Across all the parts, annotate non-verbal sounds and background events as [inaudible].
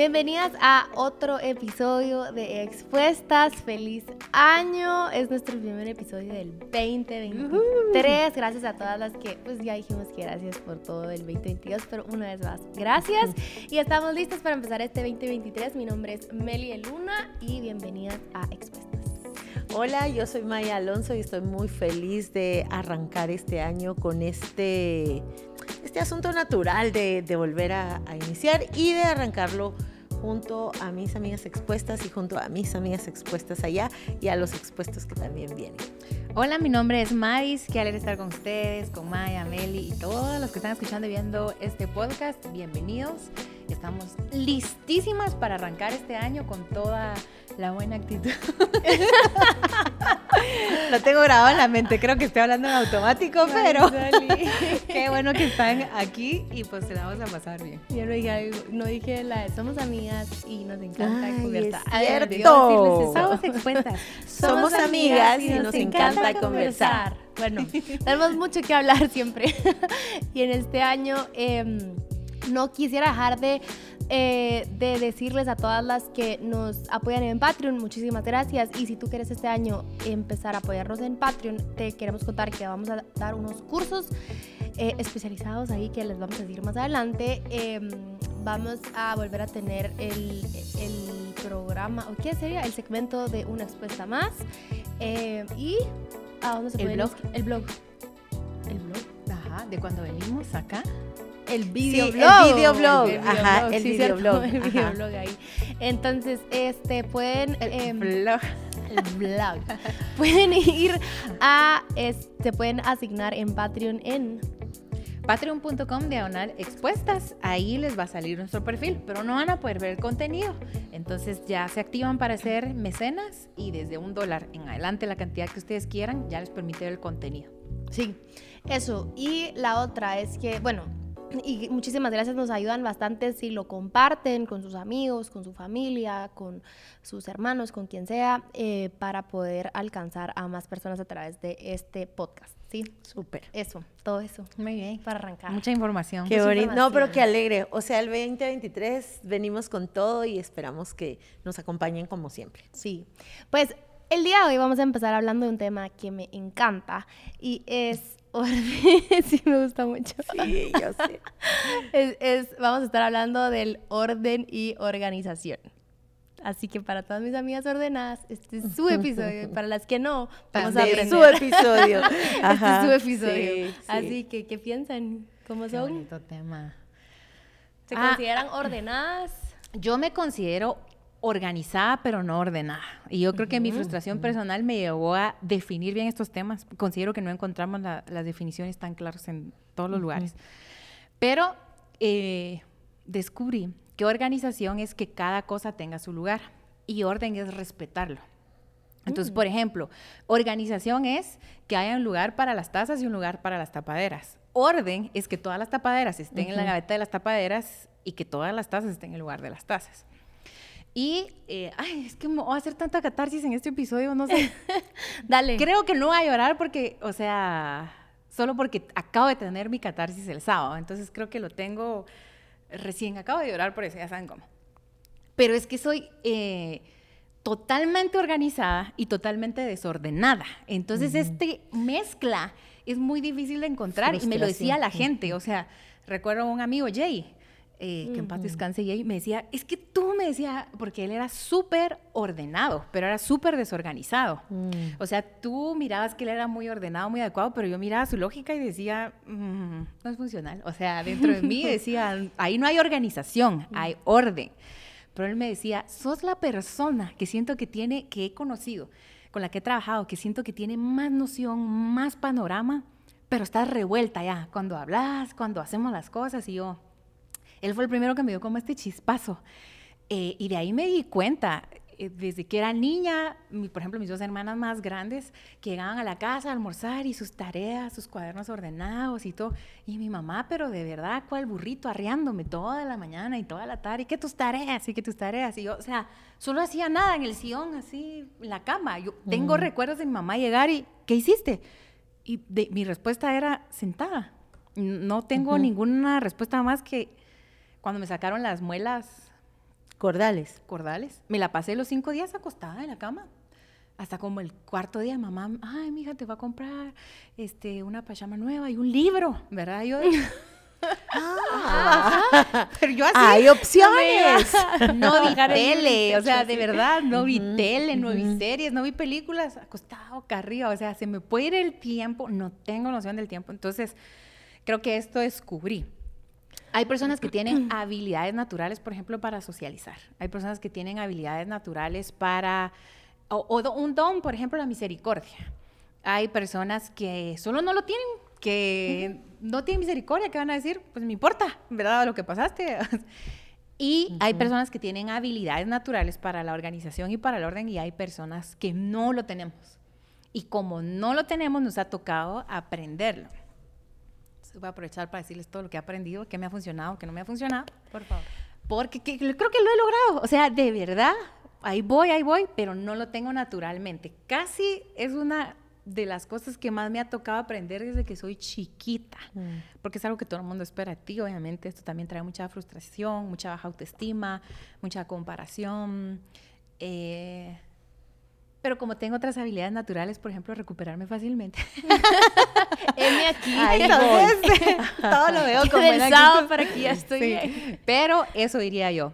Bienvenidas a otro episodio de Expuestas. Feliz año. Es nuestro primer episodio del 2023. Gracias a todas las que, pues ya dijimos que gracias por todo el 2022, pero una vez más, gracias. Y estamos listos para empezar este 2023. Mi nombre es Meli Luna y bienvenidas a Expuestas. Hola, yo soy Maya Alonso y estoy muy feliz de arrancar este año con este, este asunto natural de, volver a, iniciar y de arrancarlo junto a mis amigas expuestas y junto a mis amigas expuestas allá y a los expuestos que también vienen. Hola, mi nombre es Maris, qué alegre estar con ustedes, con Maya, Meli y todos los que están escuchando y viendo este podcast. Bienvenidos. Estamos listísimas para arrancar este año con toda la buena actitud. [laughs] Lo tengo grabado en la mente, creo que estoy hablando en automático, pero [laughs] qué bueno que están aquí y pues se la vamos a pasar bien. Yo no dije, algo, no dije la de somos amigas y nos encanta Ay, conversar. es cierto. [laughs] Somos expuestas. Somos amigas y nos encanta conversar. Bueno, tenemos mucho que hablar siempre. y en este año eh, no quisiera dejar de eh, de decirles a todas las que nos apoyan en Patreon, muchísimas gracias. Y si tú quieres este año empezar a apoyarnos en Patreon, te queremos contar que vamos a dar unos cursos eh, especializados ahí que les vamos a decir más adelante. Eh, vamos a volver a tener el, el programa, ¿o qué sería? El segmento de una expuesta más. Eh, y a dónde se El puede blog. El blog. El blog, ajá, de cuando venimos acá. El Sí, videoblog. el videoblog, ajá, el sí, videoblog, [laughs] El videoblog ahí. Entonces, este, pueden... em, blog. el blog. [laughs] pueden ir a... Este, pueden asignar en Patreon en... Patreon.com diagonal expuestas, ahí les va a salir nuestro perfil, pero no van a poder ver el contenido. Entonces ya se activan para ser mecenas y desde un dólar en adelante la cantidad que ustedes quieran ya les permite ver el contenido. Sí, eso. Y la otra es que, bueno, y muchísimas gracias, nos ayudan bastante si lo comparten con sus amigos, con su familia, con sus hermanos, con quien sea, eh, para poder alcanzar a más personas a través de este podcast. Sí, Súper. eso, todo eso, Muy bien. para arrancar. Mucha información. Qué bonito. No, pero qué alegre. O sea, el 2023 venimos con todo y esperamos que nos acompañen como siempre. Sí, pues el día de hoy vamos a empezar hablando de un tema que me encanta y es orden. [laughs] sí, me gusta mucho. Sí, yo sé. [laughs] Es, es- vamos a estar hablando del orden y organización. Así que para todas mis amigas ordenadas, este es su episodio. Y para las que no, vamos a De aprender. su episodio. [laughs] Este es su episodio. sí, sí. Así que, ¿qué piensan? ¿Cómo Qué son? bonito tema. ¿Se Ah. consideran ordenadas? Yo me considero organizada, pero no ordenada. Y yo creo que mi frustración personal me llevó a definir bien estos temas. Considero que no encontramos la- las definiciones tan claras en todos los lugares. Pero eh, descubrí que organización es que cada cosa tenga su lugar y orden es respetarlo. Entonces, por ejemplo, organización es que haya un lugar para las tazas y un lugar para las tapaderas. Orden es que todas las tapaderas estén en la gaveta de las tapaderas y que todas las tazas estén en el lugar de las tazas. Y, eh, ay, es que me voy a hacer tanta catarsis en este episodio, no sé. [laughs] Dale. Creo que no voy a llorar porque, o sea, solo porque acabo de tener mi catarsis el sábado. Entonces creo que lo tengo recién. Acabo de llorar por eso, ya saben cómo. Pero es que soy eh, totalmente organizada y totalmente desordenada. Entonces, este mezcla es muy difícil de encontrar y me lo decía la gente. O sea, recuerdo a un amigo, Jay, eh, que en paz descanse, Jay, me decía, es que tú me decía, porque él era súper ordenado, pero era súper desorganizado. Mm. O sea, tú mirabas que él era muy ordenado, muy adecuado, pero yo miraba su lógica y decía, "Mm, no es funcional. O sea, dentro de mí [laughs] decía, ahí no hay organización, hay orden. Pero él me decía, sos la persona que siento que tiene, que he conocido, con la que he trabajado, que siento que tiene más noción, más panorama, pero estás revuelta ya, cuando hablas, cuando hacemos las cosas. Y yo, él fue el primero que me dio como este chispazo. Eh, y de ahí me di cuenta, eh, desde que era niña, mi- por ejemplo, mis dos hermanas más grandes, que llegaban a la casa a almorzar y sus tareas, sus cuadernos ordenados y todo. Y mi mamá, pero de verdad, cual burrito, arreándome toda la mañana y toda la tarde. ¿Y qué tus tareas? ¿Y qué tus tareas? Y yo, o sea, solo hacía nada en el sillón, así, en la cama. Yo tengo recuerdos de mi mamá llegar y, ¿qué hiciste? Y de- mi respuesta era sentada. No tengo ninguna respuesta más que cuando me sacaron las muelas Cordales. Cordales. Me la pasé los cinco días acostada en la cama. Hasta como el cuarto día, mamá, ay, mija, te va a comprar este, una pachama nueva y un libro, ¿verdad? Yo, [laughs] Ah, pero yo así. hay opciones. No vi [laughs] tele, o sea, de verdad, no vi tele, no vi series, no vi películas, acostado acá arriba, o sea, se me puede ir el tiempo, no tengo noción del tiempo, entonces creo que esto descubrí. Hay personas que tienen habilidades naturales, por ejemplo, para socializar. Hay personas que tienen habilidades naturales para, o, un don, por ejemplo, la misericordia. Hay personas que solo no lo tienen, que no tienen misericordia, que van a decir, pues me importa, ¿verdad? Lo que pasaste. [laughs] y hay personas que tienen habilidades naturales para la organización y para el orden y hay personas que no lo tenemos. Y como no lo tenemos, nos ha tocado aprenderlo. Voy a aprovechar para decirles todo lo que he aprendido, qué me ha funcionado, qué no me ha funcionado. Por favor. Porque que- creo que lo he logrado. O sea, de verdad, ahí voy, ahí voy, pero no lo tengo naturalmente. Casi es una de las cosas que más me ha tocado aprender desde que soy chiquita. Porque es algo que todo el mundo espera de ti, obviamente. Esto también trae mucha frustración, mucha baja autoestima, mucha comparación. eh, pero como tengo otras habilidades naturales, por ejemplo, recuperarme fácilmente. [laughs] Heme aquí. Ahí Entonces, [laughs] todo lo veo como actitud. para que ya estoy Sí. bien. Pero eso diría yo.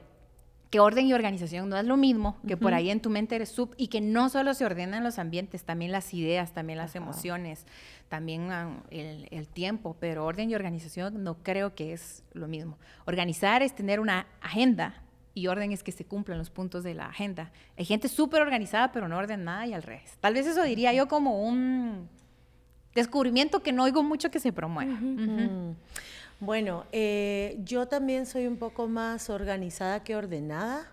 Que orden y organización no es lo mismo, que por ahí en tu mente eres sub y que no solo se ordenan los ambientes, también las ideas, también las emociones, también ah, el, el tiempo, pero orden y organización no creo que es lo mismo. Organizar es tener una agenda y orden es que se cumplan los puntos de la agenda. Hay gente súper organizada pero no ordenada y al revés. Tal vez eso diría yo como un descubrimiento que no oigo mucho que se promueva. Bueno, eh, yo también soy un poco más organizada que ordenada.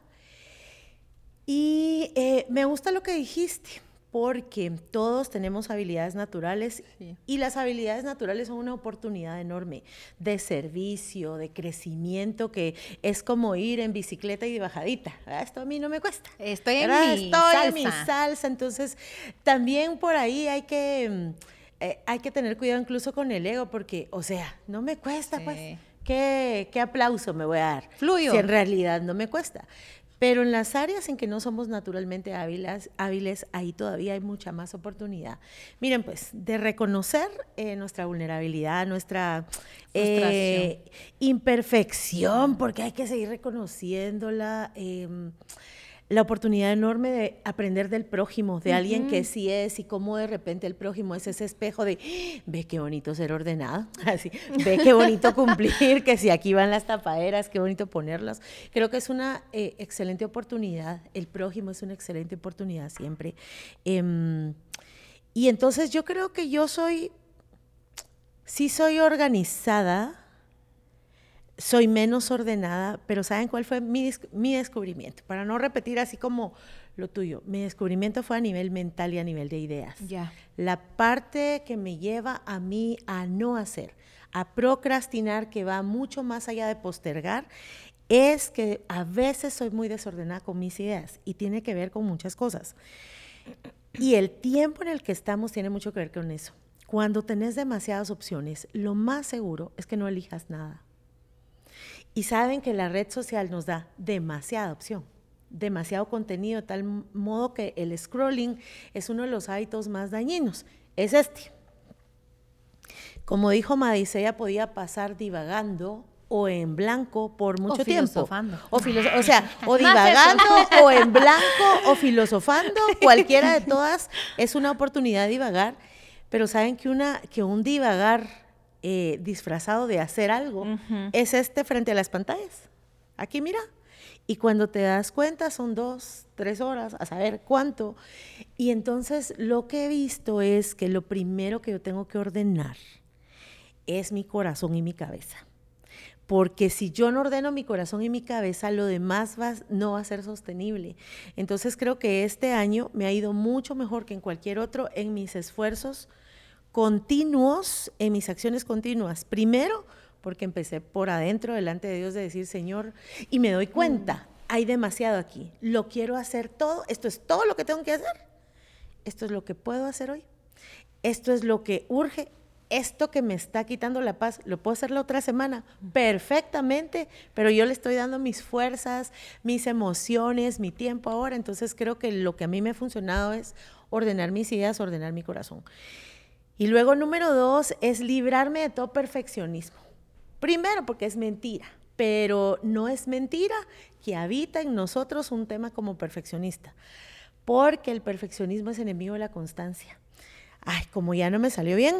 Y eh, me gusta lo que dijiste, porque todos tenemos habilidades naturales Sí. y las habilidades naturales son una oportunidad enorme de servicio, de crecimiento, que es como ir en bicicleta y de bajadita. Ah, Esto a mí no me cuesta. Estoy en ¿verdad? mi Estoy en mi salsa. salsa, entonces también por ahí hay que, eh, hay que tener cuidado incluso con el ego, porque, o sea, no me cuesta, Sí. pues, ¿qué, qué aplauso me voy a dar? Fluyo. Si en realidad no me cuesta. Pero en las áreas en que no somos naturalmente hábiles, hábiles ahí todavía hay mucha más oportunidad. Miren, pues, de reconocer eh, nuestra vulnerabilidad, nuestra eh, imperfección, porque hay que seguir reconociéndola. em, la oportunidad enorme de aprender del prójimo, de alguien que sí es y cómo de repente el prójimo es ese espejo de, "Ah, ve qué bonito ser ordenado, [laughs] así, ve qué bonito [laughs] cumplir, que si aquí van las tapaderas, qué bonito ponerlas. Creo que es una eh, excelente oportunidad, el prójimo es una excelente oportunidad siempre. Em, y entonces yo creo que yo soy, sí soy organizada, soy menos ordenada, pero ¿saben cuál fue mi, des- mi descubrimiento? Para no repetir así como lo tuyo, mi descubrimiento fue a nivel mental y a nivel de ideas. Ya. La parte que me lleva a mí a no hacer, a procrastinar, que va mucho más allá de postergar, es que a veces soy muy desordenada con mis ideas y tiene que ver con muchas cosas. Y el tiempo en el que estamos tiene mucho que ver con eso. Cuando tenés demasiadas opciones, lo más seguro es que no elijas nada. Y saben que la red social nos da demasiada opción, demasiado contenido, de tal modo que el scrolling es uno de los hábitos más dañinos. Es este. Como dijo Madis, ella podía pasar divagando o en blanco por mucho tiempo. filosofando. O, filoso- o sea, [laughs] o divagando o en blanco o filosofando, [laughs] cualquiera de todas es una oportunidad de divagar, pero saben que, una, que un divagar eh, disfrazado de hacer algo es este frente a las pantallas. Aquí mira. Y cuando te das cuenta son dos, tres horas, a saber cuánto. Y entonces lo que he visto es que lo primero que yo tengo que ordenar es mi corazón y mi cabeza. Porque si yo no ordeno mi corazón y mi cabeza, lo demás va- no va a ser sostenible. Entonces creo que este año me ha ido mucho mejor que en cualquier otro en mis esfuerzos continuos, en mis acciones continuas. Primero, porque empecé por adentro, delante de Dios, de decir, Señor, y me doy cuenta, hay demasiado aquí. Lo quiero hacer todo, esto es todo lo que tengo que hacer. Esto es lo que puedo hacer hoy. Esto es lo que urge. esto que me está quitando la paz, lo puedo hacer la otra semana perfectamente, pero yo le estoy dando mis fuerzas, mis emociones, mi tiempo ahora. Entonces creo que lo que a mí me ha funcionado es ordenar mis ideas, ordenar mi corazón. Y luego número dos es librarme de todo perfeccionismo. Primero porque es mentira, pero no es mentira que habita en nosotros un tema como perfeccionista, porque el perfeccionismo es enemigo de la constancia. Ay, como ya no me salió bien,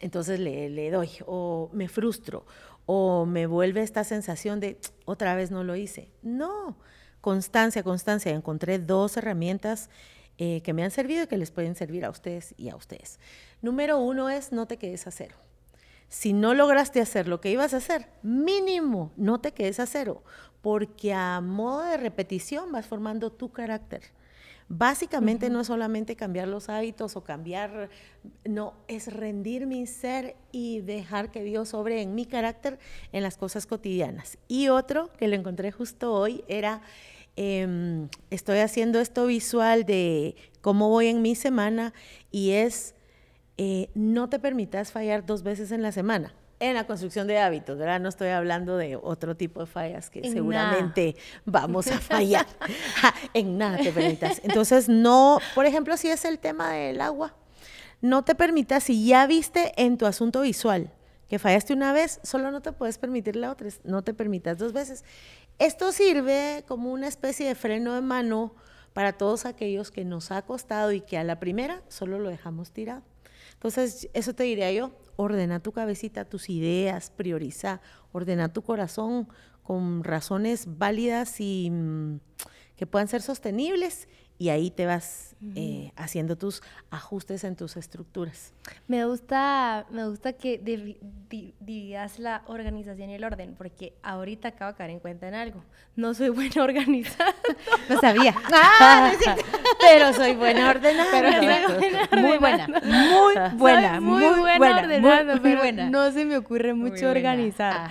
entonces le, doy, o me frustro, o me vuelve esta sensación de otra vez no lo hice. No, constancia, constancia. Encontré dos herramientas eh, que me han servido y que les pueden servir a ustedes y a ustedes. Número uno es no te quedes a cero. Si no lograste hacer lo que ibas a hacer, mínimo, no te quedes a cero, porque a modo de repetición vas formando tu carácter. Básicamente no es solamente cambiar los hábitos o cambiar, no, es rendir mi ser y dejar que Dios sobre en mi carácter en las cosas cotidianas. Y otro que lo encontré justo hoy era, em, estoy haciendo esto visual de cómo voy en mi semana y es, eh, no te permitas fallar dos veces en la semana en la construcción de hábitos, ¿verdad? No estoy hablando de otro tipo de fallas que seguramente vamos a [laughs] fallar. en nada te permitas. Entonces, no, por ejemplo, si es el tema del agua, no te permitas, si ya viste en tu asunto visual que fallaste una vez, solo no te puedes permitir la otra, no te permitas dos veces. Esto sirve como una especie de freno de mano para todos aquellos que nos ha costado y que a la primera solo lo dejamos tirado. Entonces, eso te diría yo, ordena tu cabecita, tus ideas, prioriza, ordena tu corazón con razones válidas y mm, que puedan ser sostenibles y ahí te vas eh, haciendo tus ajustes en tus estructuras. Me gusta, me gusta que dividas la organización y el orden, porque ahorita acabo de caer en cuenta en algo. No soy buena [laughs] organizada. [laughs] no sabía. Ah, pero soy buena ordenada. Pero buena muy buena. Muy buena. muy, buena, ordenando, pero no se me ocurre mucho organizar.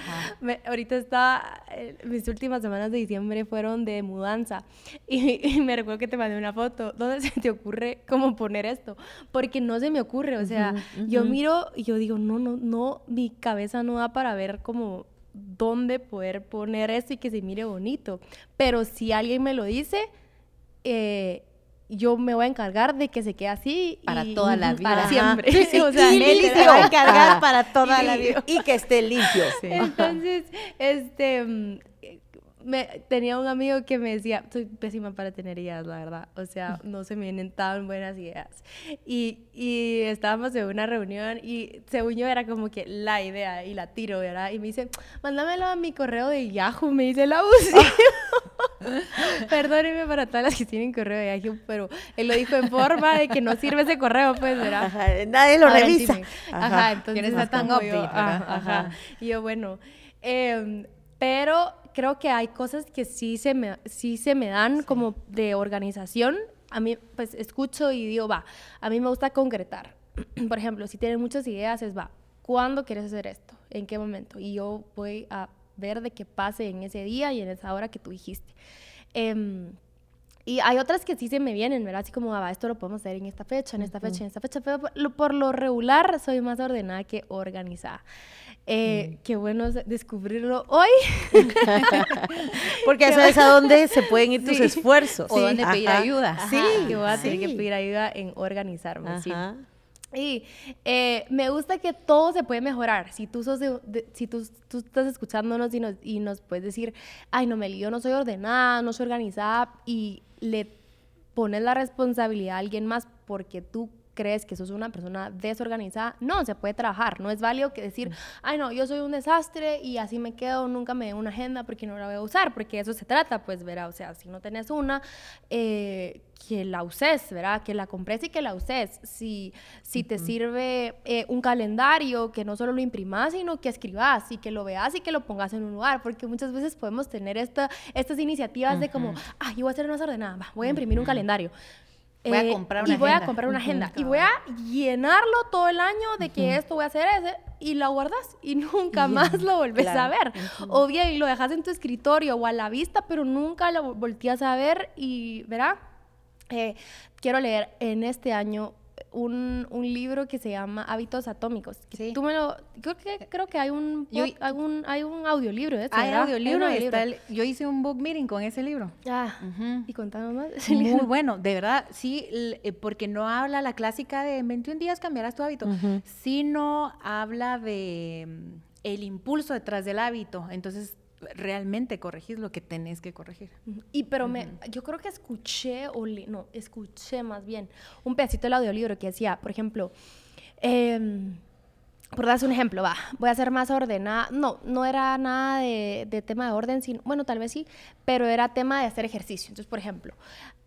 ahorita está, eh, mis últimas semanas de diciembre fueron de mudanza y, y me recuerdo que te mandé una foto. [laughs] ¿Dónde se te ocurre cómo poner esto? Porque no se me ocurre. O sea, yo miro y yo digo, no, no, no, mi cabeza no da para ver como dónde poder poner esto y que se mire bonito. Pero si alguien me lo dice, eh, yo me voy a encargar de que se quede así para toda la vida para siempre [laughs] o sea Nelly se va a encargar para toda la vida y que esté limpio [laughs] entonces este mm, me, tenía un amigo que me decía, soy pésima para tener ideas, la verdad. O sea, [laughs] no se me vienen tan buenas ideas. Y, y estábamos en una reunión y según yo era como que la idea y la tiro, ¿verdad? Y me dice, mándamelo a mi correo de Yahoo, me dice la [laughs] Perdóneme para todas las que tienen correo de Yahoo, pero él lo dijo en forma de que no sirve ese correo, pues, ¿verdad? Ajá, nadie lo revisa. ajá. entonces. está tan update, ajá, Y yo, bueno, eh, pero creo que hay cosas que sí se me, sí se me dan como de organización. A mí, pues, escucho y digo, va, a mí me gusta concretar. [clears throat] Por ejemplo, si tienen muchas ideas, es, va, ¿cuándo quieres hacer esto? ¿En qué momento? Y yo voy a ver de qué pase en ese día y en esa hora que tú dijiste. Em, y hay otras que sí se me vienen, ¿verdad? Así como, ah, va, esto lo podemos hacer en esta fecha, en esta fecha, en esta fecha. Pero por lo regular soy más ordenada que organizada. Eh, mm. Qué bueno descubrirlo hoy. [laughs] [laughs] Porque eso es a dónde se pueden ir tus esfuerzos. O dónde pedir ayuda. Sí. Que voy a tener que pedir ayuda en organizarme. Sí. Y eh, me gusta que todo se puede mejorar. Si tú, sos si tú, tú, estás escuchándonos y nos, y nos puedes decir, ay, no, Meli, yo no soy ordenada, no soy organizada, y le pones la responsabilidad a alguien más porque tú crees que sos una persona desorganizada, no, se puede trabajar. No es válido que decir, ay, no, yo soy un desastre y así me quedo, nunca me doy una agenda porque no la voy a usar, porque eso se trata, pues, verá, o sea, si no tenés una, eh, que la uses, ¿verdad? Que la compres y que la uses. Si, si te sirve eh, un calendario, que no solo lo imprimas, sino que escribas y que lo veas y que lo pongas en un lugar, porque muchas veces podemos tener esta, estas iniciativas de como, ay, yo voy a ser más ordenada, voy a imprimir un calendario. Voy a eh, comprar una y voy a comprar una agenda. y voy a llenarlo todo el año de que esto voy a hacer ese y la guardas y [laughs] nunca más lo volvés a ver. O bien lo dejas en tu escritorio o a la vista, pero nunca lo volteas a ver y, verá, eh, quiero leer en este año un, un libro que se llama Hábitos Atómicos. Sí. Tú me lo... Creo que, creo que hay un, Yo- pod- algún- hay un audiolibro de Hay ¿verdad? audiolibro, un y está el- yo hice un book meeting con ese libro. Ah, y contanos más. Muy bueno, de verdad, sí, eh, porque no habla la clásica de en 21 días cambiarás tu hábito, sino habla de mm, el impulso detrás del hábito. Entonces, realmente corregís lo que tenés que corregir. Y pero me, yo creo que escuché, o le- no, escuché más bien un pedacito del audiolibro que decía, por ejemplo, em, por darse un ejemplo, va, voy a ser más ordenada. No, no era nada de, de tema de orden, sino, bueno, tal vez sí, pero era tema de hacer ejercicio. Entonces, por ejemplo,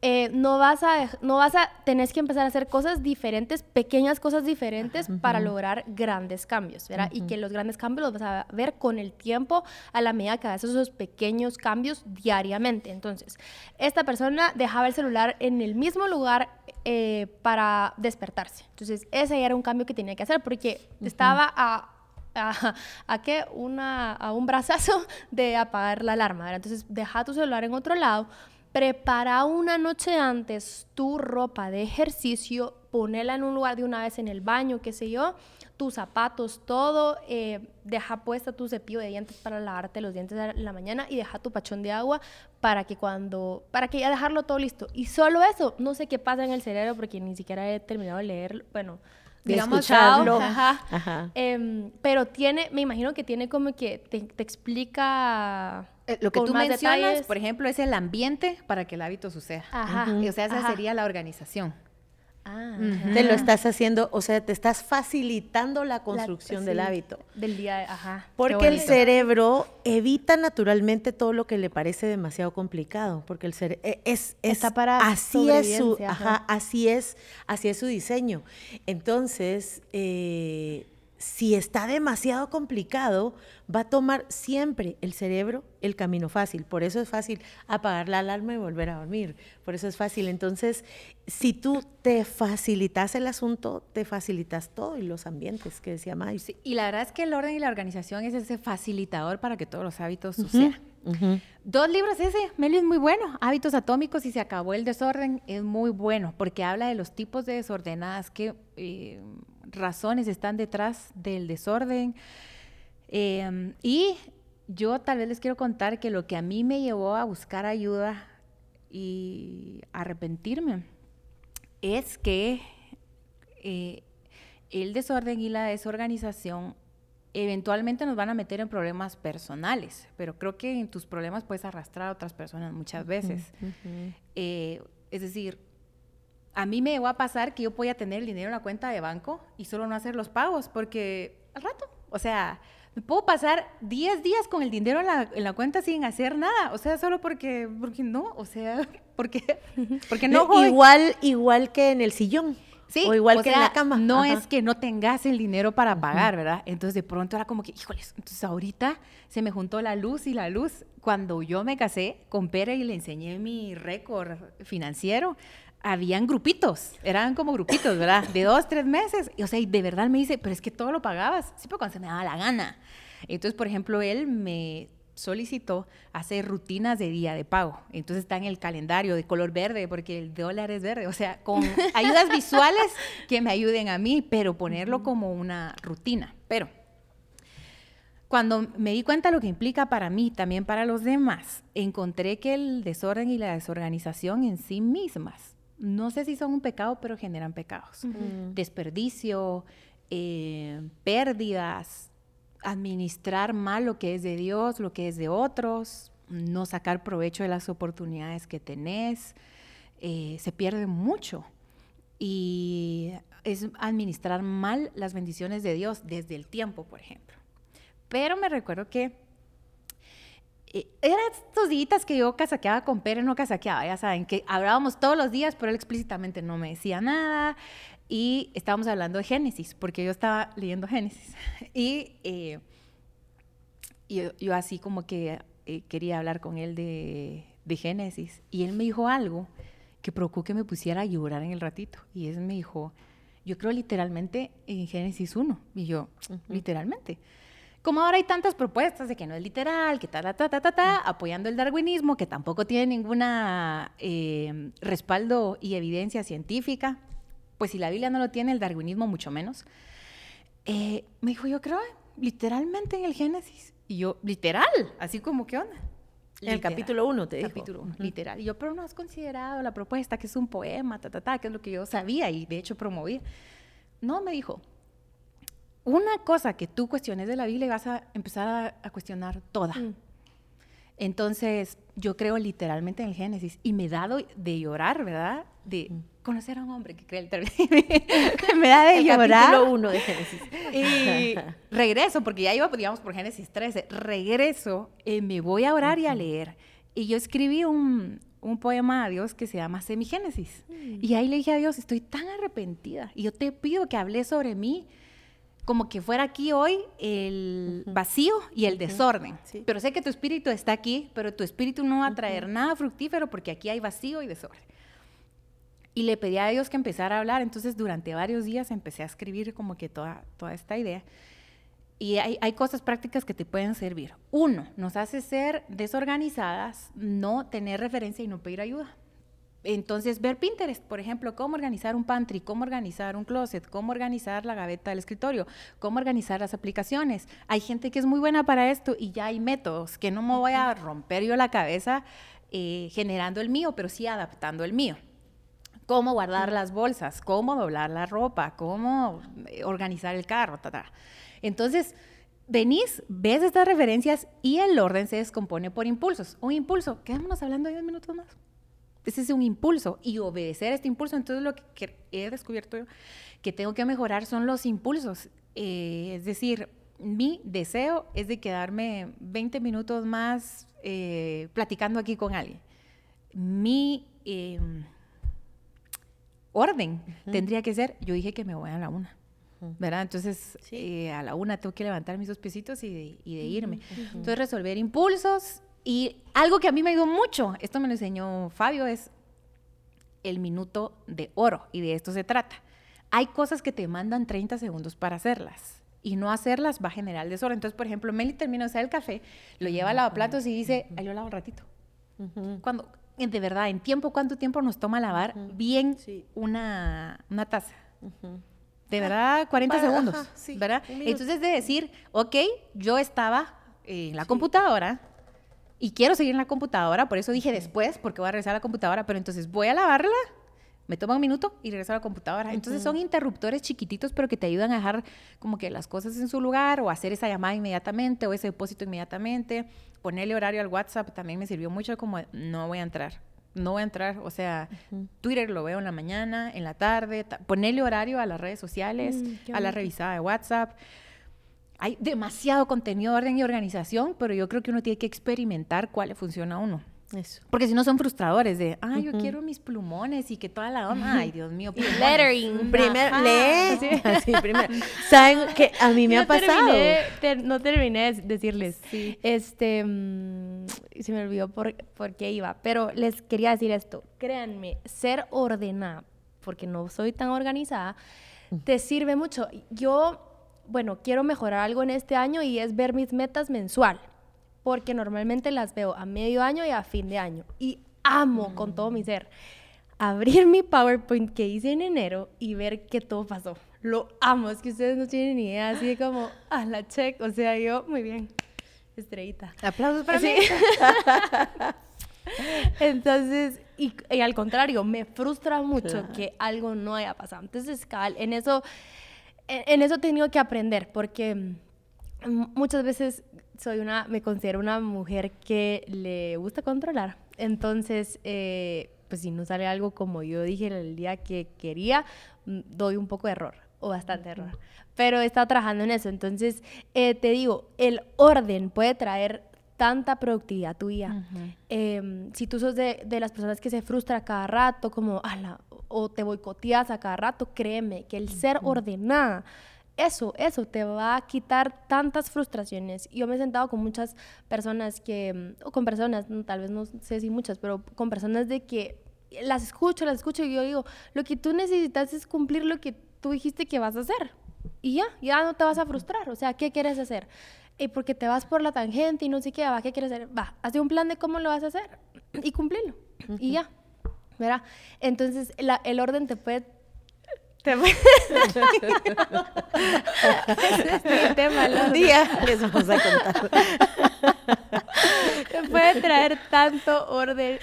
eh, no vas a, no vas a, tenés que empezar a hacer cosas diferentes, pequeñas cosas diferentes para lograr grandes cambios, ¿verdad? Y que los grandes cambios los vas a ver con el tiempo a la medida que haces esos pequeños cambios diariamente. Entonces, esta persona dejaba el celular en el mismo lugar eh, para despertarse. Entonces, ese era un cambio que tenía que hacer porque estaba a a? Una, a un brazazo [laughs] de apagar la alarma. ¿verdad? Entonces, deja tu celular en otro lado, prepara una noche antes tu ropa de ejercicio, ponela en un lugar de una vez en el baño, qué sé yo, tus zapatos, todo, eh, deja puesta tu cepillo de dientes para lavarte los dientes en la mañana y deja tu pachón de agua para que cuando, para que ya dejarlo todo listo. Y solo eso, no sé qué pasa en el cerebro porque ni siquiera he terminado de leer, bueno, De digamos, escucharlo. ajá. Ajá. Em, pero tiene, me imagino que tiene como que te, te explica Eh, Lo que con tú más mencionas, detalles. por ejemplo, es el ambiente para que el hábito suceda. Ajá. Y, O sea, esa ajá. sería la organización. Ah, Te lo estás haciendo, o sea, te estás facilitando la la- construcción del hábito. Del día, ajá. Porque el cerebro evita naturalmente todo lo que le parece demasiado complicado, porque el cerebro es, es Está para así es su, ajá, ajá. así es, así es su diseño. Entonces, eh, si está demasiado complicado, va a tomar siempre el cerebro el camino fácil. Por eso es fácil apagar la alarma y volver a dormir. Por eso es fácil. Entonces, si tú te facilitas el asunto, te facilitas todo y los ambientes que decía May. Sí, y la verdad es que el orden y la organización es ese facilitador para que todos los hábitos sucedan. Dos libros ese, Melio es muy bueno. Hábitos atómicos y se acabó el desorden es muy bueno porque habla de los tipos de desordenadas, qué eh, razones están detrás del desorden. Eh, y yo tal vez les quiero contar que lo que a mí me llevó a buscar ayuda y arrepentirme es que eh, el desorden y la desorganización eventualmente nos van a meter en problemas personales, pero creo que en tus problemas puedes arrastrar a otras personas muchas veces. Eh, es decir, a mí me llegó a pasar que yo podía tener el dinero en la cuenta de banco y solo no hacer los pagos, porque al rato, o sea, me puedo pasar 10 días con el dinero en la, en la cuenta sin hacer nada, o sea, solo porque, porque no, o sea, [laughs] porque, porque no. Eh, joven. igual, igual que en el sillón. Sí, o igual o que en la cama. No Ajá. es que no tengas el dinero para pagar, ¿verdad? Entonces de pronto era como que, híjoles, entonces ahorita se me juntó la luz y la luz. Cuando yo me casé con Pere y le enseñé mi récord financiero, habían grupitos, eran como grupitos, ¿verdad? De dos, tres meses. Y, o sea, y de verdad me dice, pero es que todo lo pagabas, pero cuando se me daba la gana. Entonces, por ejemplo, él me solicitó hacer rutinas de día de pago. Entonces está en el calendario de color verde porque el dólar es verde. O sea, con [laughs] ayudas visuales que me ayuden a mí, pero ponerlo como una rutina. Pero cuando me di cuenta de lo que implica para mí, también para los demás, encontré que el desorden y la desorganización en sí mismas, no sé si son un pecado, pero generan pecados. Desperdicio, eh, pérdidas, administrar mal lo que es de Dios, lo que es de otros, no sacar provecho de las oportunidades que tenés, eh, se pierde mucho. Y es administrar mal las bendiciones de Dios desde el tiempo, por ejemplo. Pero me recuerdo que eran estos días que yo casaqueaba con Pere, no casaqueaba, ya saben, que hablábamos todos los días, pero él explícitamente no me decía nada. Y estábamos hablando de Génesis, porque yo estaba leyendo Génesis. [laughs] Y eh, yo, yo así como que eh, quería hablar con él de, de Génesis. Y él me dijo algo que provocó que me pusiera a llorar en el ratito. Y él me dijo, yo creo literalmente en Génesis 1. Y yo, literalmente. Como ahora hay tantas propuestas de que no es literal, que ta, ta, ta, ta, ta, ta, apoyando el darwinismo, que tampoco tiene ninguna eh, respaldo y evidencia científica, pues si la Biblia no lo tiene, el darwinismo mucho menos. Eh, me dijo, yo creo literalmente en el Génesis. Y yo, literal, así como, ¿qué onda? En el capítulo 1 te dijo. Capítulo 1, literal. Y yo, pero no has considerado la propuesta, que es un poema, ta, ta, ta, que es lo que yo sabía y de hecho promovía. No, me dijo, una cosa que tú cuestiones de la Biblia y vas a empezar a, cuestionar toda. Mm. Entonces, yo creo literalmente en el Génesis y me he dado de llorar, ¿verdad? De conocer a un hombre que cree el [laughs] me da de llorar. Capítulo 1 de Génesis. y regreso, porque ya iba, digamos, por Génesis 13. Regreso, eh, me voy a orar y a leer. Y yo escribí un, un poema a Dios que se llama Semigénesis. Mm. Y ahí le dije a Dios, estoy tan arrepentida. Y yo te pido que hables sobre mí como que fuera aquí hoy el vacío y el desorden. Pero sé que tu espíritu está aquí, pero tu espíritu no va a traer nada fructífero porque aquí hay vacío y desorden. Y le pedí a Dios que empezara a hablar, entonces durante varios días empecé a escribir como que toda, toda esta idea. Y hay, hay cosas prácticas que te pueden servir. Uno, nos hace ser desorganizadas, no tener referencia y no pedir ayuda. Entonces, ver Pinterest, por ejemplo, cómo organizar un pantry, cómo organizar un closet, cómo organizar la gaveta del escritorio, cómo organizar las aplicaciones. Hay gente que es muy buena para esto y ya hay métodos que no me voy a romper yo la cabeza eh, generando el mío, pero sí adaptando el mío. Cómo guardar las bolsas, cómo doblar la ropa, cómo eh, organizar el carro, Entonces, venís, ves estas referencias y el orden se descompone por impulsos. Un impulso, quedémonos hablando 10 minutos más ese es un impulso y obedecer este impulso. Entonces lo que he descubierto yo que tengo que mejorar son los impulsos. Eh, es decir, mi deseo es de quedarme 20 minutos más eh, platicando aquí con alguien. Mi em, orden tendría que ser, yo dije que me voy a la una. ¿verdad? Entonces, eh, a la una tengo que levantar mis dos piecitos y de, y de irme. Entonces, resolver impulsos y algo que a mí me ayudó mucho, esto me lo enseñó Fabio, es el minuto de oro, y de esto se trata. Hay cosas que te mandan 30 segundos para hacerlas, y no hacerlas va a generar desorden. Entonces, por ejemplo, Meli termina de hacer el café, lo lleva a lavaplatos y dice, ay, yo lavo un ratito. Cuando, de verdad, en tiempo, ¿cuánto tiempo nos toma lavar bien una, una taza? De verdad, 40 segundos, ¿verdad? Entonces, de decir, ok, yo estaba en la computadora, y quiero seguir en la computadora, por eso dije después, porque voy a regresar a la computadora, pero entonces voy a lavarla, me toma un minuto y regreso a la computadora. Entonces son interruptores chiquititos, pero que te ayudan a dejar como que las cosas en su lugar o hacer esa llamada inmediatamente o ese depósito inmediatamente. Ponerle horario al WhatsApp también me sirvió mucho como no voy a entrar. No voy a entrar, o sea, Twitter lo veo en la mañana, en la tarde, ponerle horario a las redes sociales, mm, a la revisada de WhatsApp hay demasiado contenido de orden y organización, pero yo creo que uno tiene que experimentar cuál le funciona a uno. Eso. Porque si no son frustradores de, ay, yo quiero mis plumones y que toda la onda, ay, Dios mío, lettering. Primer, lee. Sí. [laughs] primero. ¿Saben que a mí me ha pasado? no terminé de decirles. Este, mm, se me olvidó por, por qué iba, pero les quería decir esto. Créanme, ser ordenada, porque no soy tan organizada, te sirve mucho. Yo bueno, quiero mejorar algo en este año y es ver mis metas mensual, porque normalmente las veo a medio año y a fin de año. Y amo con todo mi ser abrir mi PowerPoint que hice en enero y ver que todo pasó. Lo amo, es que ustedes no tienen ni idea, así como a la check, o sea, yo, muy bien, estrellita. Aplausos para mí. [laughs] Entonces, y, al contrario, me frustra mucho que algo no haya pasado. Entonces, cabal, en eso en eso he tenido que aprender porque mm, muchas veces soy una, me considero una mujer que le gusta controlar. Entonces, eh, pues si no sale algo como yo dije el día que quería, mm, doy un poco de error o bastante error. Pero he estado trabajando en eso. Entonces, eh, te digo, el orden puede traer tanta productividad tuya. Em, si tú sos de, de, las personas que se frustra cada rato, como, ala, o te boicoteas a cada rato, créeme que el ser ordenada, eso, eso te va a quitar tantas frustraciones. Yo me he sentado con muchas personas que, o con personas, tal vez no sé si muchas, pero con personas de que las escucho, las escucho y yo digo, lo que tú necesitas es cumplir lo que tú dijiste que vas a hacer. Y ya, ya no te vas a frustrar. O sea, ¿qué quieres hacer? Y porque te vas por la tangente y no sé qué, va, ¿qué quieres hacer? Va, hazte un plan de cómo lo vas a hacer y cumplirlo. Y ya, ¿verdad? Entonces, el orden te puede Te puede... [laughs] es tema, Un día les vamos a contar. te puede traer tanto orden,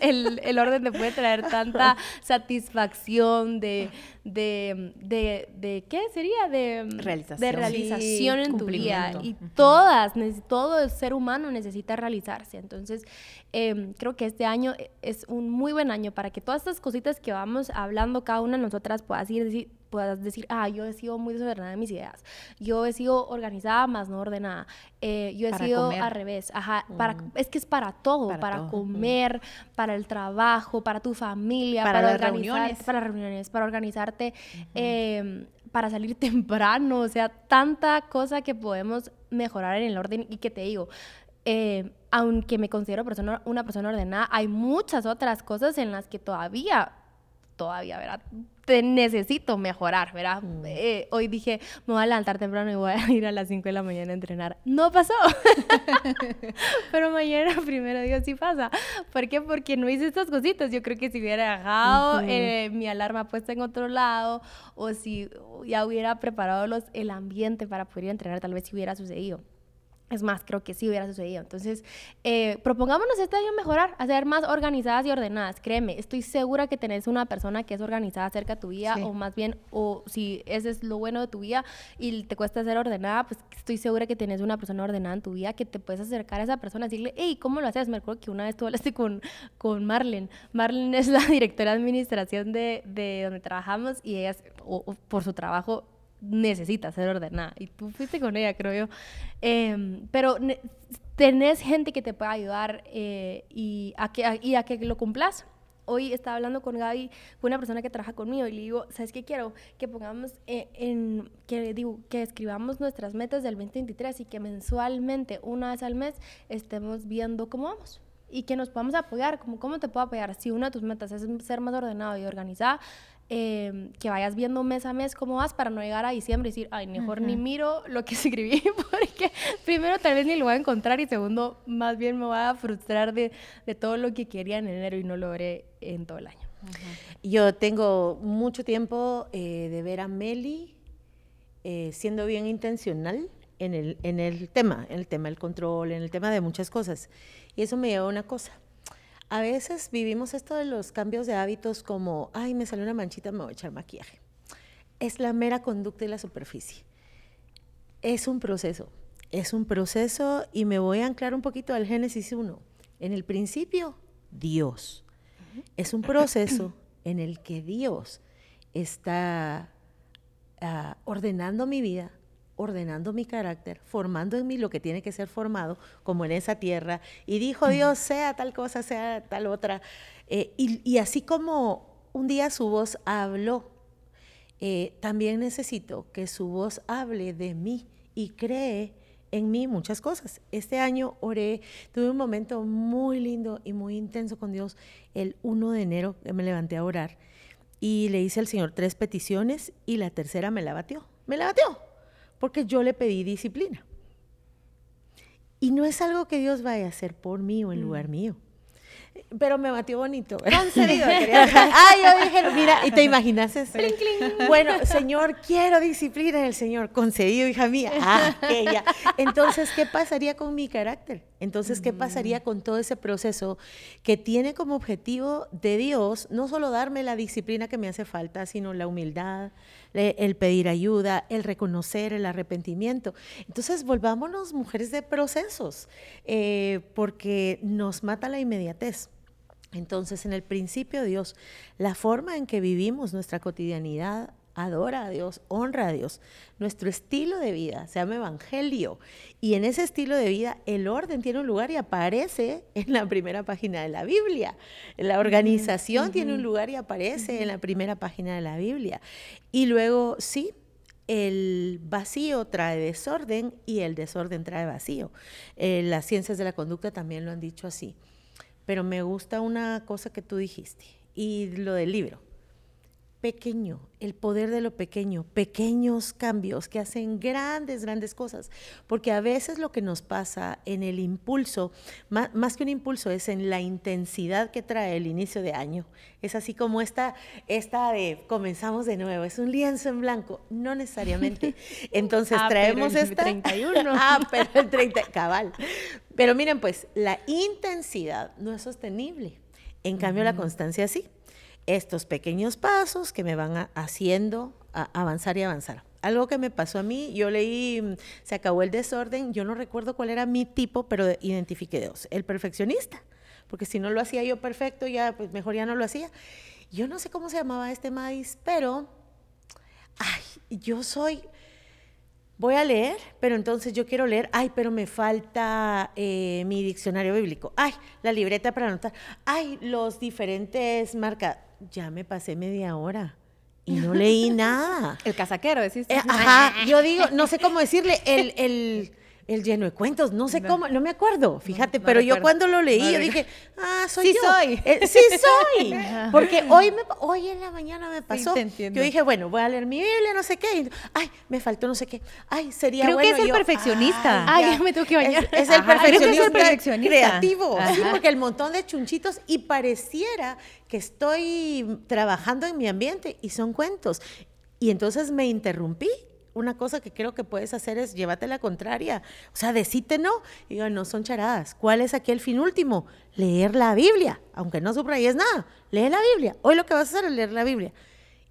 el, el, orden te puede traer tanta satisfacción de, de, de, de ¿qué sería? De realización, de realización en tu vida. Y todas, todo el ser humano necesita realizarse. Entonces, em, creo que este año es un muy buen año para que todas estas cositas que vamos hablando cada una de nosotras puedas ir puedas decir, ah, yo he sido muy desordenada en mis ideas, yo he sido organizada más no ordenada, eh, yo he sido al revés, ajá, para, mm. es que es para todo, para, comer, para el trabajo, para tu familia, para, las reuniones, para reuniones, para organizarte, em, para salir [laughs] temprano, o sea, tanta cosa que podemos mejorar en el orden. Y que te digo, eh, aunque me considero persona, una persona ordenada, hay muchas otras cosas en las que todavía, todavía, ¿verdad? te necesito mejorar, ¿verdad? Mm. Eh, hoy dije, me voy a levantar temprano y voy a [laughs] ir a las 5 de la mañana a entrenar. No pasó. [laughs] Pero mañana, [laughs] primero Dios, sí pasa. ¿Por qué? Porque no hice estas cositas. Yo creo que si hubiera dejado eh, mi alarma puesta en otro lado o si ya hubiera preparado los, el ambiente para poder ir a entrenar, tal vez si hubiera sucedido. Es más, creo que sí hubiera sucedido. Entonces, eh, propongámonos este año mejorar, hacer más organizadas y ordenadas. Créeme, estoy segura que tenés una persona que es organizada cerca de tu vida, o más bien, o si ese es lo bueno de tu vida y te cuesta ser ordenada, pues estoy segura que tenés una persona ordenada en tu vida que te puedes acercar a esa persona y decirle, hey, ¿cómo lo haces? Me acuerdo que una vez tú hablaste con, con Marlene. Marlene es la [laughs] directora de administración de, de donde trabajamos y ella, por su trabajo, necesita ser ordenada. Y tú fuiste con ella, creo yo. Em, pero tenés gente que te pueda ayudar eh, y, a que, y a que lo cumplas. Hoy estaba hablando con Gaby, una persona que trabaja conmigo, y le digo, ¿sabes qué quiero? Que pongamos eh, en, que digo, que escribamos nuestras metas del 2023 y que mensualmente, una vez al mes, estemos viendo cómo vamos y que nos podamos apoyar, como cómo te puedo apoyar. Si una de tus metas es ser más ordenado y organizada, Em, que vayas viendo mes a mes cómo vas para no llegar a diciembre y decir, ay, mejor ni miro lo que [laughs] escribí, porque primero tal vez ni lo voy a encontrar y segundo, más bien me voy a frustrar de, de todo lo que quería en enero y no lo logré en todo el año. Yo tengo mucho tiempo eh, de ver a Meli eh, siendo bien intencional en el, en el tema, en el tema del control, en el tema de muchas cosas. Y eso me lleva a una cosa a veces vivimos esto de los cambios de hábitos como, ay, me salió una manchita, me voy a echar maquillaje. Es la mera conducta y la superficie. Es un proceso, es un proceso y me voy a anclar un poquito al Génesis 1. En el principio, Dios. Es un proceso [clears throat] en el que Dios está ah, ordenando mi vida, ordenando mi carácter, formando en mí lo que tiene que ser formado, como en esa tierra, y dijo Dios, sea tal cosa, sea tal otra. Eh, y, así como un día su voz habló, eh, también necesito que su voz hable de mí y cree en mí muchas cosas. Este año oré, tuve un momento muy lindo y muy intenso con Dios el 1 de enero, que me levanté a orar y le hice al Señor tres peticiones y la tercera me la batió. Me la batió porque yo le pedí disciplina. Y no es algo que Dios vaya a hacer por mí o en mm. lugar mío. Pero me batió bonito. Concedido. [laughs] ah, yo dije, mira, y te imaginas eso. Bueno, Señor, quiero disciplina del Señor. Concedido, hija mía. [laughs] Ah, ya. Entonces, ¿qué pasaría con mi carácter? Entonces, ¿qué pasaría con todo ese proceso que tiene como objetivo de Dios no solo darme la disciplina que me hace falta, sino la humildad, el pedir ayuda, el reconocer el arrepentimiento? Entonces, volvámonos mujeres de procesos, eh, porque nos mata la inmediatez. Entonces, en el principio, Dios, la forma en que vivimos nuestra cotidianidad adora a Dios, honra a Dios, nuestro estilo de vida se llama evangelio y en ese estilo de vida el orden tiene un lugar y aparece en la primera página de la Biblia. La organización tiene un lugar y aparece en la primera página de la Biblia. Y luego, sí, el vacío trae desorden y el desorden trae vacío. Eh, las ciencias de la conducta también lo han dicho así. Pero me gusta una cosa que tú dijiste y lo del libro pequeño, el poder de lo pequeño, pequeños cambios que hacen grandes, grandes cosas. Porque a veces lo que nos pasa en el impulso, más, que un impulso, es en la intensidad que trae el inicio de año. Es así como esta, esta de comenzamos de nuevo, es un lienzo en blanco. No necesariamente. [laughs] Entonces ah, traemos pero el esta. 31. [laughs] ah, pero el 30, cabal. Pero miren, pues la intensidad no es sostenible. En cambio, la constancia sí estos pequeños pasos que me van haciendo avanzar y avanzar. Algo que me pasó a mí, yo leí, mm, se acabó el desorden, yo no recuerdo cuál era mi tipo, pero identifiqué dos. El perfeccionista, porque si no lo hacía yo perfecto, ya pues mejor ya no lo hacía. Yo no sé cómo se llamaba este maíz, pero, ay, yo soy, voy a leer, pero entonces yo quiero leer, ay, pero me falta eh, mi diccionario bíblico, ay, la libreta para anotar, ay, los diferentes marcas ya me pasé media hora y no leí [laughs] nada. El casaquero, decís. Eh, ajá, yo digo, no sé cómo decirle, el, el el lleno de cuentos, no sé cómo, no me acuerdo, fíjate, pero yo cuando lo leí, yo dije, ah, soy sí yo. soy. Eh, sí soy. [laughs] Porque hoy, me, hoy en la mañana me pasó. yo dije, bueno, voy a leer mi Biblia, no sé qué. ay, me faltó no sé qué. Ay, sería Creo bueno. que es el perfeccionista. Ay, me tengo que bañar. Es, el, perfeccionista es el perfeccionista creativo. Sí, porque el montón de chunchitos y pareciera que estoy trabajando en mi ambiente y son cuentos. Y entonces me interrumpí una cosa que creo que puedes hacer es llévate la contraria. O sea, decite no. Y digo, no son charadas. ¿Cuál es aquí el fin último? Leer la Biblia. Aunque no subrayes nada, lee la Biblia. Hoy lo que vas a hacer es leer la Biblia.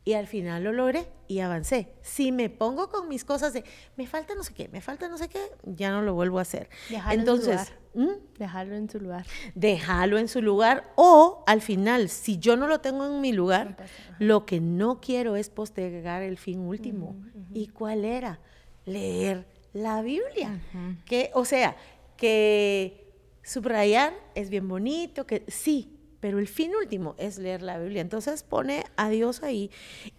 Y al final lo logré y avancé. Si me pongo con mis cosas de, me falta no sé qué, me falta no sé qué, ya no lo vuelvo a hacer. Entonces, ¿Mm? Dejarlo en su lugar. Dejarlo en su lugar o al final, si yo no lo tengo en mi lugar, lo que no quiero es postergar el fin último. ¿Y cuál era? Leer la Biblia. Que, o sea, que subrayar es bien bonito, que sí, pero el fin último es leer la Biblia. Entonces pone a Dios ahí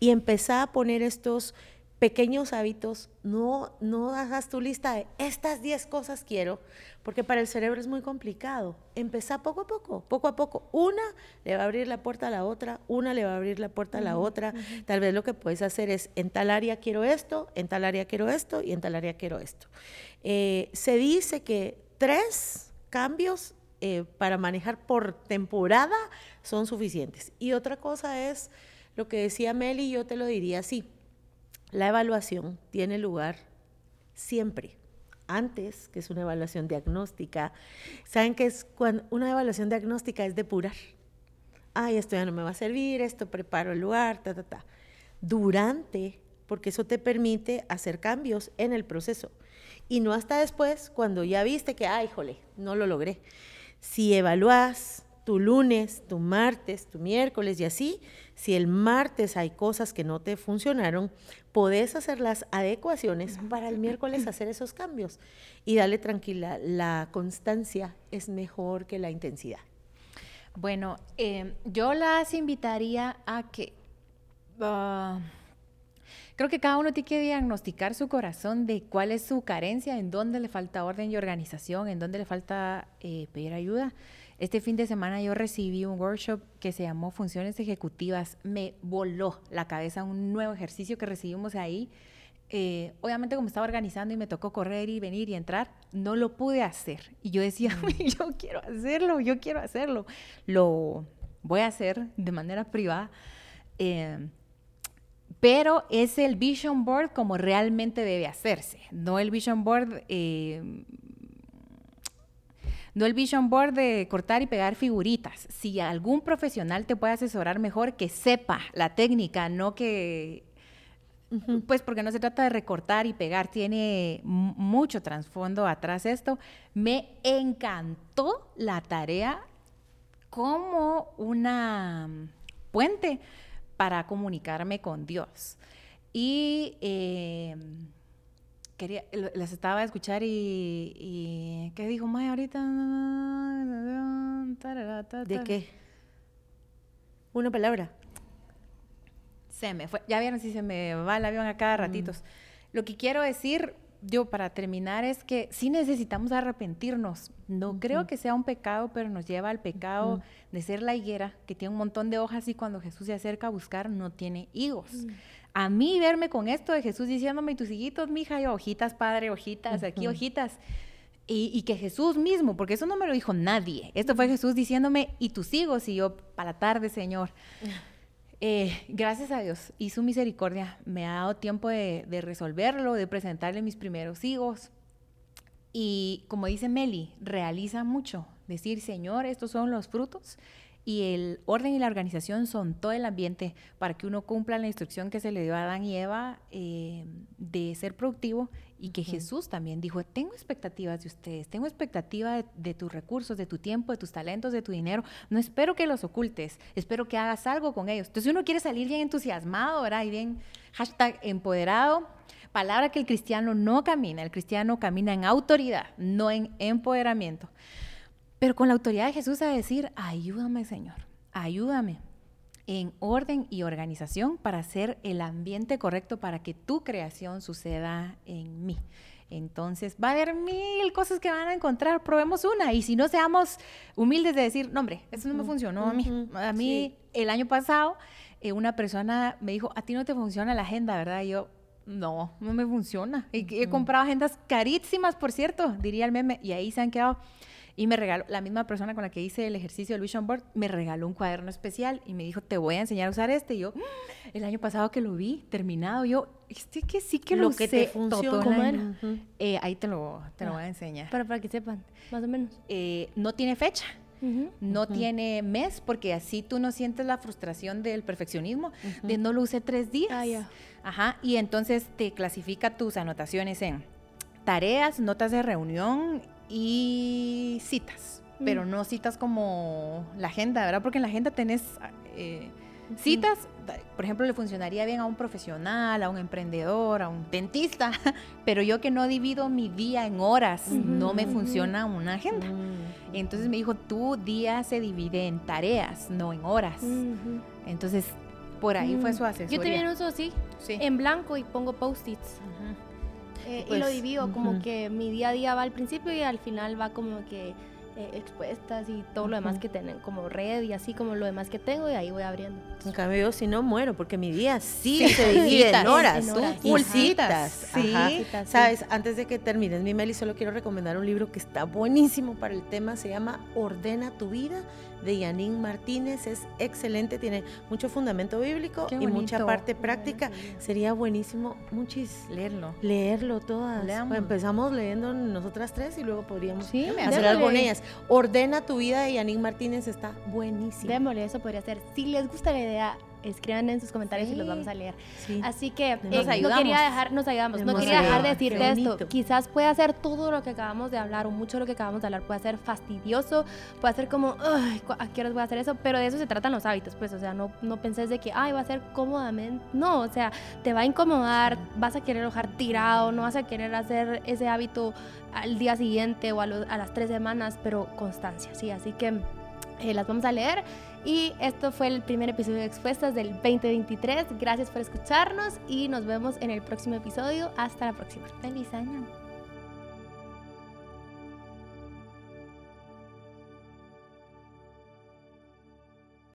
y empieza a poner estos pequeños hábitos, no, no hagas tu lista de estas 10 cosas quiero, porque para el cerebro es muy complicado. Empezá poco a poco, poco a poco. Una le va a abrir la puerta a la otra, una le va a abrir la puerta a la otra. Tal vez lo que puedes hacer es, en tal área quiero esto, en tal área quiero esto y en tal área quiero esto. Eh, se dice que tres cambios eh, para manejar por temporada son suficientes. Y otra cosa es lo que decía Meli, yo te lo diría así la evaluación tiene lugar siempre. Antes, que es una evaluación diagnóstica, saben que es cuando una evaluación diagnóstica es depurar. Ay, esto ya no me va a servir, esto preparo el lugar, ta, ta, ta. Durante, porque eso te permite hacer cambios en el proceso. Y no hasta después, cuando ya viste que, ay, jole, no lo logré. Si evalúas tu lunes, tu martes, tu miércoles y así, si el martes hay cosas que no te funcionaron, podés hacer las adecuaciones para el miércoles [laughs] hacer esos cambios y dale tranquila, la constancia es mejor que la intensidad. Bueno, em, yo las invitaría a que... Ah, creo que cada uno tiene que diagnosticar su corazón de cuál es su carencia, en dónde le falta orden y organización, en dónde le falta eh, pedir ayuda. Este fin de semana yo recibí un workshop que se llamó Funciones Ejecutivas. Me voló la cabeza un nuevo ejercicio que recibimos ahí. Eh, obviamente como estaba organizando y me tocó correr y venir y entrar, no lo pude hacer. Y yo decía, mm. [laughs] yo quiero hacerlo, yo quiero hacerlo. Lo voy a hacer de manera privada. Eh, pero es el vision board como realmente debe hacerse, no el vision board eh, no el vision board de cortar y pegar figuritas. Si algún profesional te puede asesorar mejor, que sepa la técnica, no que pues porque no se trata de recortar y pegar, tiene mucho trasfondo atrás esto. Me encantó la tarea como una puente para comunicarme con Dios. Y eh, quería, las estaba a escuchar y, y ¿qué dijo Maya ahorita? ¿De qué? Una palabra. Se me fue. Ya vieron si se me va el avión a cada mm. ratitos. Lo que quiero decir yo para terminar es que sí necesitamos arrepentirnos. No creo que sea un pecado, pero nos lleva al pecado de ser la higuera que tiene un montón de hojas y cuando Jesús se acerca a buscar no tiene higos. A mí verme con esto de Jesús diciéndome tus hijitos, mija, yo hojitas, padre, hojitas, aquí hojitas. Y, y, que Jesús mismo, porque eso no me lo dijo nadie. Esto fue Jesús diciéndome, y tus hijos, y yo, para la tarde, Señor. [laughs] Eh, gracias a Dios y su misericordia me ha dado tiempo de, resolverlo, de presentarle mis primeros hijos. Y como dice Meli, realiza mucho. Decir, Señor, estos son los frutos y el orden y la organización son todo el ambiente para que uno cumpla la instrucción que se le dio a Adán y Eva eh, de ser productivo y que Jesús también dijo, tengo expectativas de ustedes, tengo expectativa de, de, tus recursos, de tu tiempo, de tus talentos, de tu dinero, no espero que los ocultes, espero que hagas algo con ellos. Entonces uno quiere salir bien entusiasmado, ¿verdad? Y bien hashtag empoderado, palabra que el cristiano no camina, el cristiano camina en autoridad, no en empoderamiento pero con la autoridad de Jesús a decir, ayúdame Señor, ayúdame en orden y organización para hacer el ambiente correcto para que tu creación suceda en mí. Entonces, va a haber mil cosas que van a encontrar, probemos una. Y si no seamos humildes de decir, no, hombre, eso no me funcionó a mí. A mí, el año pasado, eh, una persona me dijo, a ti no te funciona la agenda, ¿verdad? Y yo, no, no me funciona. Y he comprado agendas carísimas, por cierto, diría el meme, y ahí se han quedado. Y me regaló, la misma persona con la que hice el ejercicio del Vision Board, me regaló un cuaderno especial y me dijo, te voy a enseñar a usar este. Y yo, mm, el año pasado que lo vi, terminado, yo, este que sí que lo, lo que te funciona. eh, ahí te lo, te lo voy a enseñar. Para, para que sepan, más o menos. Eh, no tiene fecha. Uh -huh. No uh -huh. tiene mes, porque así tú no sientes la frustración del perfeccionismo, uh de no lo usé tres días. Ah. Ajá, y entonces te clasifica tus anotaciones en tareas, notas de reunión y citas, mm. pero no citas como la agenda, ¿verdad? Porque en la agenda tenés eh, citas, por ejemplo, le funcionaría bien a un profesional, a un emprendedor, a un dentista, [laughs] pero yo que no divido mi día en horas, uh -huh, no me funciona una agenda. Uh -huh. Entonces me dijo, tu día se divide en tareas, no en horas. Entonces, por ahí fue su asesoría. Yo también uso así, sí. en blanco y pongo post-its. Eh, pues, y lo divido, uh -huh. como que mi día a día va al principio y al final va como que eh, expuestas y todo uh -huh. lo demás que tienen, como red y así como lo demás que tengo y ahí voy abriendo. En cambio yo si no muero, porque mi día sí, se [laughs] divide en horas. En horas. Tú citas. Sí. Citas, Sabes, sí. antes de que termines mi Meli, solo quiero recomendar un libro que está buenísimo para el tema, se llama Ordena tu vida de Yanin Martínez. Es excelente, tiene mucho fundamento bíblico y mucha parte práctica. Sería buenísimo, muchis leerlo. Leerlo todas. Pues empezamos leyendo nosotras tres y luego podríamos sí, hacer algo con ellas. Ordena tu vida de Yanin Martínez está buenísimo. Démosle, eso podría ser. Si les gusta la idea, escriban en sus comentarios sí. y los vamos a leer. Sí. Así que eh, no quería dejar, nos ayudamos, no quería dejar de decirte esto. Quizás pueda ser todo lo que acabamos de hablar o mucho de lo que acabamos de hablar puede ser fastidioso, puede ser como, ¿a qué horas voy a hacer eso? Pero de eso se tratan los hábitos, pues, o sea, no, no penses de que, ay, va a ser cómodamente. No, o sea, te va a incomodar, vas a querer dejar tirado, no vas a querer hacer ese hábito al día siguiente o a, a las tres semanas, pero constancia, sí. Así que eh, las vamos a leer. Y esto fue el primer episodio de Expuestas del 2023. Gracias por escucharnos y nos vemos en el próximo episodio. Hasta la próxima. Feliz año.